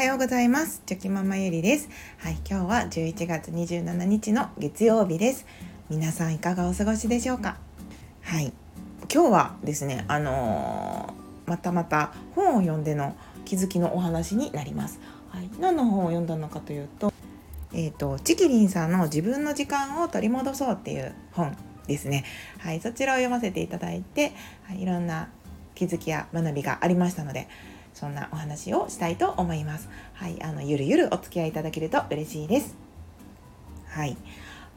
はようございます。チョキママゆりです。はい今日は11月27日の月曜日です。皆さんいかがお過ごしでしょうか？はい今日はですねあのー、またまた本を読んでの気づきのお話になります。はい、何の本を読んだのかというとえっ、ー、とチキリンさんの自分の時間を取り戻そうっていう本ですね。はいそちらを読ませていただいて、はい、いろんな気づきや学びがありましたのでそんなお話をしたいと思います。はい、あのゆるゆるお付き合いいただけると嬉しいです。はい、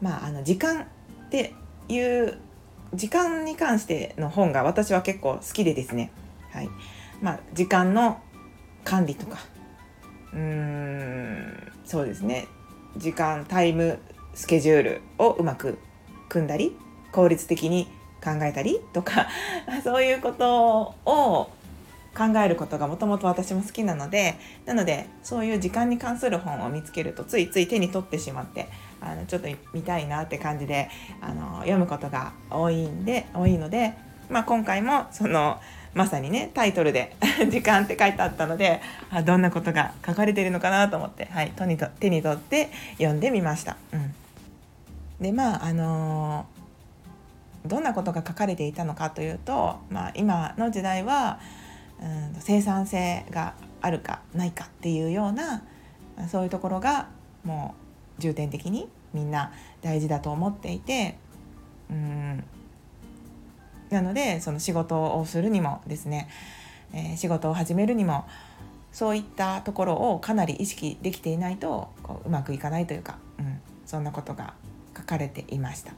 まああの時間っていう時間に関しての本が私は結構好きでですね。はい、まあ時間の管理とか、うーんそうですね。時間タイムスケジュールをうまく組んだり効率的に考えたりとか そういうことを考えることがもともと私も好きなのでなのでそういう時間に関する本を見つけるとついつい手に取ってしまってあのちょっと見たいなって感じであの読むことが多いんで多いので、まあ、今回もそのまさにねタイトルで「時間」って書いてあったのであどんなことが書かれてるのかなと思って、はい、手にと手に取って読んでみました。うん、でまああのー、どんなことが書かれていたのかというと、まあ、今の時代はうん生産性があるかないかっていうようなそういうところがもう重点的にみんな大事だと思っていてうんなのでその仕事をするにもですね、えー、仕事を始めるにもそういったところをかなり意識できていないとこううまくいかないというか、うん、そんなことが書かれていました。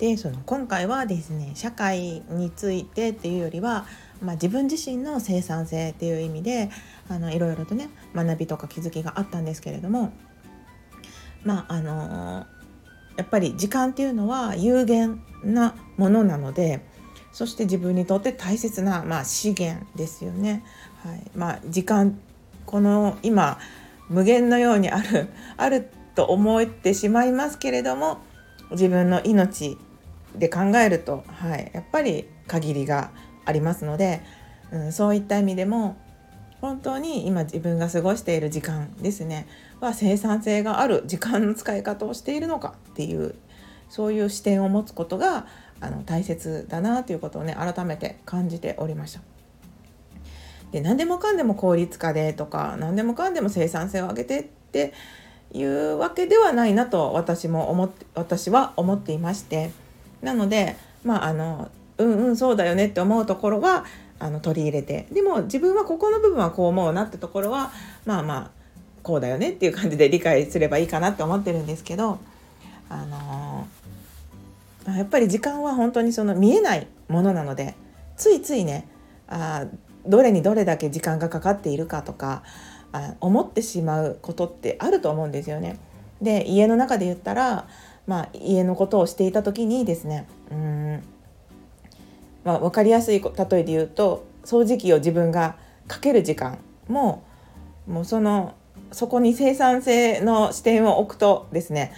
でその今回はですね社会についてっていうよりはまあ、自分自身の生産性っていう意味であのいろいろとね学びとか気づきがあったんですけれどもまああのやっぱり時間っていうのは有限なものなのでそして自分にとって大切な、まあ、資源ですよね。はいまあ、時間この今無限のようにあるあると思ってしまいますけれども自分の命で考えると、はい、やっぱり限りがありますので、うん、そういった意味でも本当に今自分が過ごしている時間ですねは生産性がある時間の使い方をしているのかっていうそういう視点を持つことがあの大切だなということをね改めて感じておりました。で何でもかんでも効率化でとか何でもかんでも生産性を上げてっていうわけではないなと私も思って私は思っていましてなのでまああのうんうんそうだよねって思うところはあの取り入れてでも自分はここの部分はこう思うなってところはまあまあこうだよねっていう感じで理解すればいいかなって思ってるんですけどあのー、やっぱり時間は本当にその見えないものなのでついついねあどれにどれだけ時間がかかっているかとかあ思ってしまうことってあると思うんですよね。で家の中で言ったら、まあ、家のことをしていた時にですねうんまあ、分かりやすい例えで言うと掃除機を自分がかける時間ももうそのそこに生産性の視点を置くとですね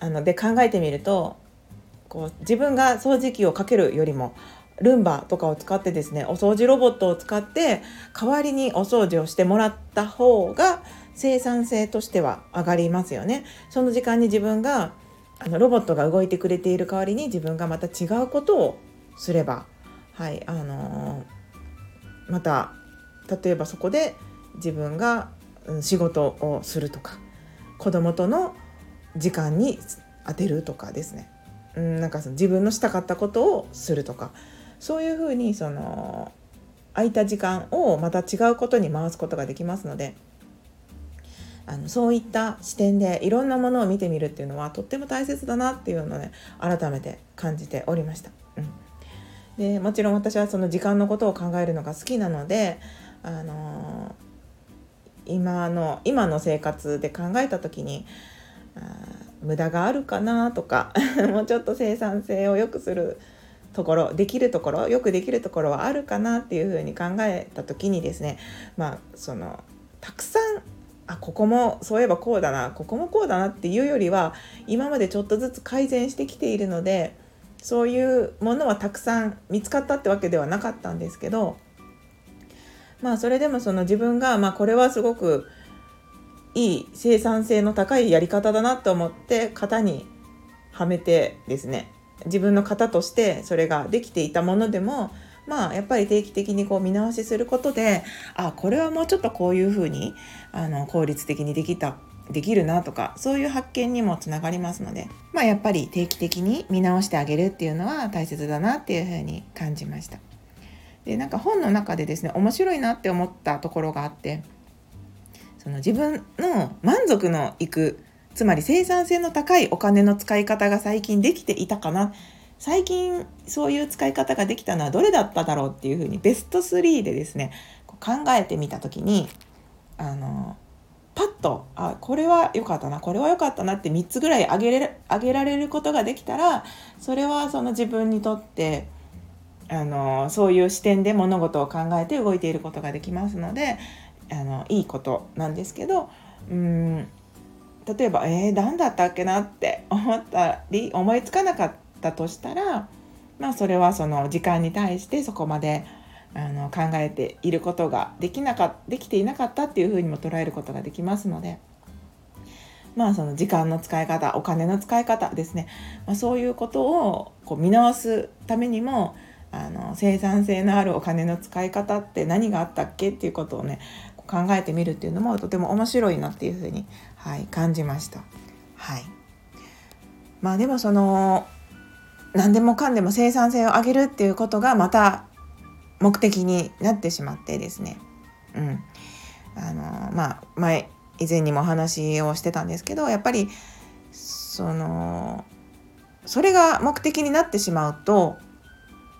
あので考えてみるとこう自分が掃除機をかけるよりもルンバとかを使ってですねお掃除ロボットを使って代わりにお掃除をしてもらった方が生産性としては上がりますよね。その時間に自分があのロボットが動いてくれている代わりに自分がまた違うことをすればはいあのー、また例えばそこで自分が仕事をするとか子供との時間に当てるとかですね、うん、なんかその自分のしたかったことをするとかそういうふうにその空いた時間をまた違うことに回すことができますのであのそういった視点でいろんなものを見てみるっていうのはとっても大切だなっていうのをね改めて感じておりました。うんでもちろん私はその時間のことを考えるのが好きなので、あのー、今の今の生活で考えた時に無駄があるかなとか もうちょっと生産性を良くするところできるところよくできるところはあるかなっていうふうに考えた時にですねまあそのたくさんあここもそういえばこうだなここもこうだなっていうよりは今までちょっとずつ改善してきているのでそういうものはたくさん見つかったってわけではなかったんですけどまあそれでもその自分が、まあ、これはすごくいい生産性の高いやり方だなと思って型にはめてですね自分の型としてそれができていたものでもまあやっぱり定期的にこう見直しすることであこれはもうちょっとこういうふうにあの効率的にできたできるなとかそういう発見にもつながりますのでまあやっぱり定期的に見直してあげるっていうのは大切だなっていうふうに感じました。でなんか本の中でですね面白いなって思ったところがあってその自分の満足のいくつまり生産性の高いお金の使い方が最近できていたかな最近そういう使い方ができたのはどれだっただろうっていうふうにベスト3でですね考えてみた時にあのパッとあこれは良かったなこれは良かったなって3つぐらいあげれあげられることができたらそれはその自分にとってあのそういう視点で物事を考えて動いていることができますのであのいいことなんですけどうん例えばえー、何だったっけなって思ったり思いつかなかったとしたらまあそれはその時間に対してそこまであの考えていることができなかできていなかったっていうふうにも捉えることができますので。まあその時間の使い方お金の使い方ですね、まあ、そういうことをこう見直すためにもあの生産性のあるお金の使い方って何があったっけっていうことをね考えてみるっていうのもとても面白いなっていうふうに、はい、感じました。はい、まあでもその何でもかんでも生産性を上げるっていうことがまた目的になってしまってですね、うん、あのまあ前以前にもお話をしてたんですけどやっぱりそのそれが目的になってしまうと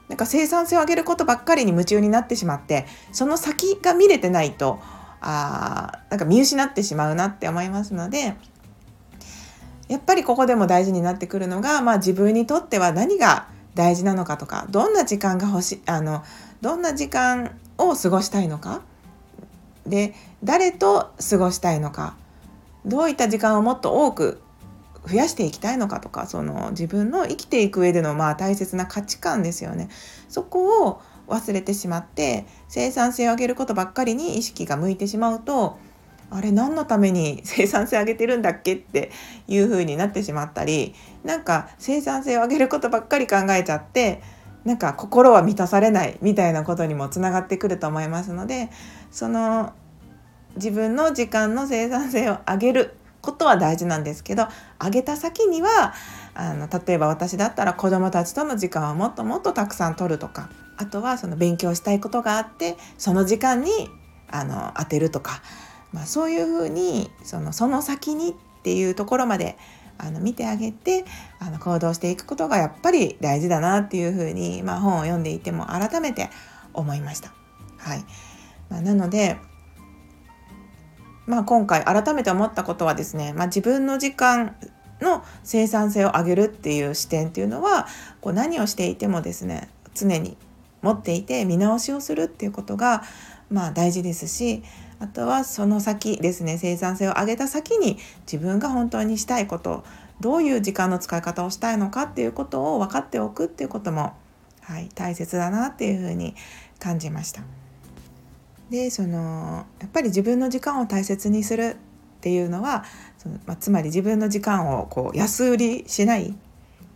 なんか生産性を上げることばっかりに夢中になってしまってその先が見れてないとあなんか見失ってしまうなって思いますのでやっぱりここでも大事になってくるのが、まあ、自分にとっては何が大事なのかとかどんな時間が欲しあのどんな時間を過ごしたいのか。で誰と過ごしたいのか。どういった時間をもっと多く増やしていきたいのかとかその自分の生きていく上でのまあ大切な価値観ですよね。そこを忘れてしまって生産性を上げることばっかりに意識が向いてしまうとあれ何のために生産性上げてるんだっけっていう風になってしまったりなんか生産性を上げることばっかり考えちゃってなんか心は満たされないみたいなことにもつながってくると思いますのでその自分の時間の生産性を上げることは大事なんですけど上げた先にはあの例えば私だったら子どもたちとの時間をもっともっとたくさん取るとかあとはその勉強したいことがあってその時間にあの当てるとか、まあ、そういうふうにそのその先にっていうところまであの見てあげてあの行動していくことがやっぱり大事だなっていうふうに、まあ、本を読んでいても改めて思いました。はいまあ、なのでまあ、今回改めて思ったことはですね、まあ、自分の時間の生産性を上げるっていう視点っていうのはこう何をしていてもですね常に持っていて見直しをするっていうことがまあ大事ですしあとはその先ですね生産性を上げた先に自分が本当にしたいことどういう時間の使い方をしたいのかっていうことを分かっておくっていうことも、はい、大切だなっていうふうに感じました。でそのやっぱり自分の時間を大切にするっていうのはその、まあ、つまり自分の時間をこう安売りしないっ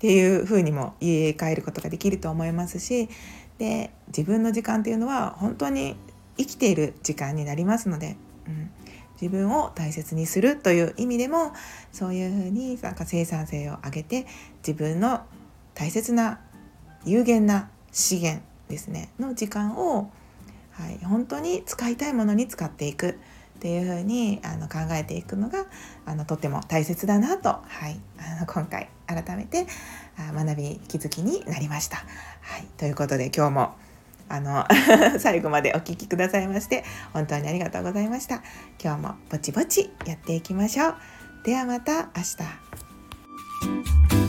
ていうふうにも言い換えることができると思いますしで自分の時間っていうのは本当に生きている時間になりますので、うん、自分を大切にするという意味でもそういうふうになんか生産性を上げて自分の大切な有限な資源ですねの時間をはい、本当に使いたいものに使っていくっていう風にあに考えていくのがあのとても大切だなと、はい、あの今回改めて学び気づきになりました。はい、ということで今日もあの 最後までお聴きくださいまして本当にありがとうございました。今日もぼちぼちやっていきましょう。ではまた明日。